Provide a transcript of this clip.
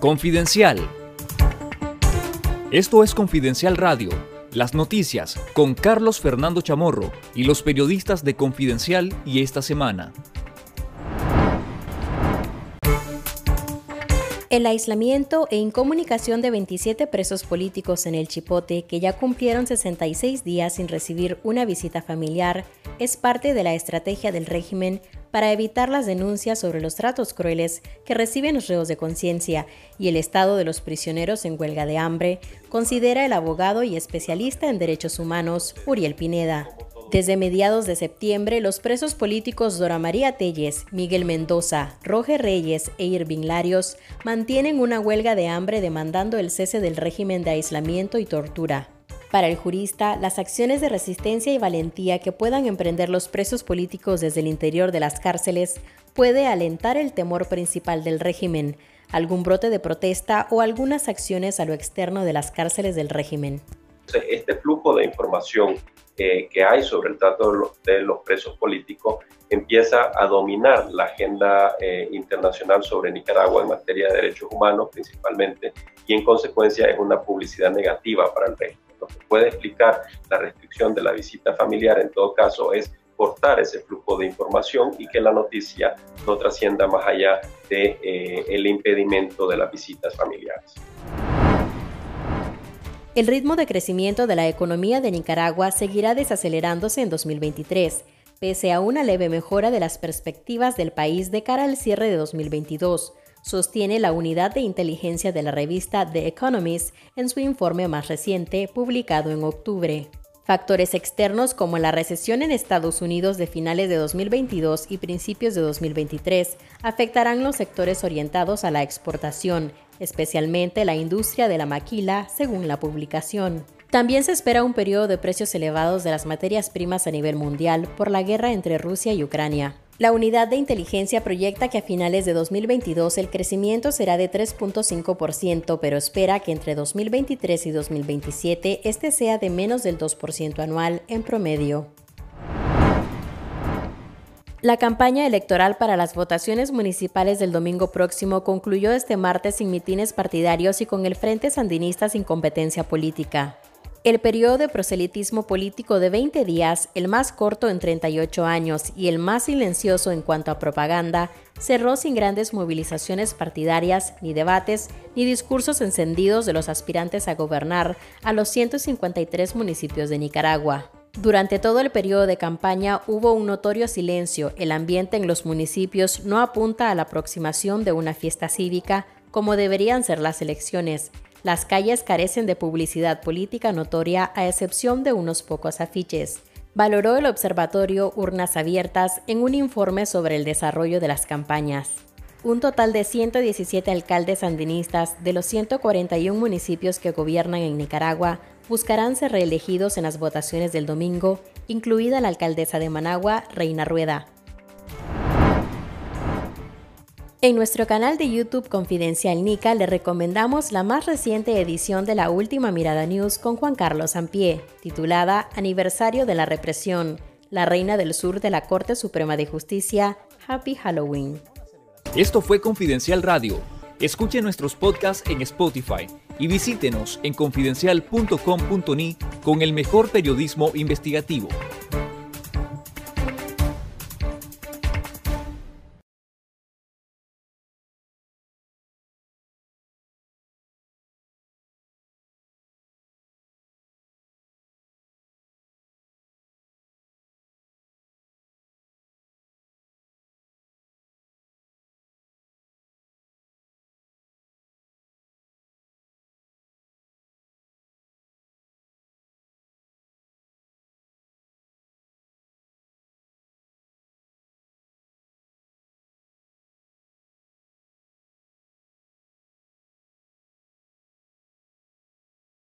Confidencial. Esto es Confidencial Radio, las noticias con Carlos Fernando Chamorro y los periodistas de Confidencial y esta semana. El aislamiento e incomunicación de 27 presos políticos en el Chipote que ya cumplieron 66 días sin recibir una visita familiar es parte de la estrategia del régimen para evitar las denuncias sobre los tratos crueles que reciben los reos de conciencia y el estado de los prisioneros en huelga de hambre, considera el abogado y especialista en derechos humanos Uriel Pineda. Desde mediados de septiembre, los presos políticos Dora María Telles, Miguel Mendoza, Roger Reyes e Irving Larios mantienen una huelga de hambre demandando el cese del régimen de aislamiento y tortura. Para el jurista, las acciones de resistencia y valentía que puedan emprender los presos políticos desde el interior de las cárceles puede alentar el temor principal del régimen, algún brote de protesta o algunas acciones a lo externo de las cárceles del régimen. Este flujo de información que hay sobre el trato de los presos políticos empieza a dominar la agenda eh, internacional sobre Nicaragua en materia de derechos humanos principalmente y en consecuencia es una publicidad negativa para el régimen. Lo que puede explicar la restricción de la visita familiar en todo caso es cortar ese flujo de información y que la noticia no trascienda más allá de eh, impedimento de las visitas familiares. El ritmo de crecimiento de la economía de Nicaragua seguirá desacelerándose en 2023, pese a una leve mejora de las perspectivas del país de cara al cierre de 2022, sostiene la unidad de inteligencia de la revista The Economist en su informe más reciente, publicado en octubre. Factores externos como la recesión en Estados Unidos de finales de 2022 y principios de 2023 afectarán los sectores orientados a la exportación, especialmente la industria de la maquila, según la publicación. También se espera un periodo de precios elevados de las materias primas a nivel mundial por la guerra entre Rusia y Ucrania. La unidad de inteligencia proyecta que a finales de 2022 el crecimiento será de 3.5%, pero espera que entre 2023 y 2027 este sea de menos del 2% anual en promedio. La campaña electoral para las votaciones municipales del domingo próximo concluyó este martes sin mitines partidarios y con el Frente Sandinista sin competencia política. El periodo de proselitismo político de 20 días, el más corto en 38 años y el más silencioso en cuanto a propaganda, cerró sin grandes movilizaciones partidarias, ni debates, ni discursos encendidos de los aspirantes a gobernar a los 153 municipios de Nicaragua. Durante todo el periodo de campaña hubo un notorio silencio. El ambiente en los municipios no apunta a la aproximación de una fiesta cívica como deberían ser las elecciones. Las calles carecen de publicidad política notoria a excepción de unos pocos afiches. Valoró el observatorio Urnas Abiertas en un informe sobre el desarrollo de las campañas. Un total de 117 alcaldes sandinistas de los 141 municipios que gobiernan en Nicaragua buscarán ser reelegidos en las votaciones del domingo, incluida la alcaldesa de Managua, Reina Rueda. En nuestro canal de YouTube Confidencial Nica le recomendamos la más reciente edición de la Última Mirada News con Juan Carlos Sampié, titulada Aniversario de la Represión, la Reina del Sur de la Corte Suprema de Justicia, Happy Halloween. Esto fue Confidencial Radio. Escuche nuestros podcasts en Spotify y visítenos en confidencial.com.ni con el mejor periodismo investigativo.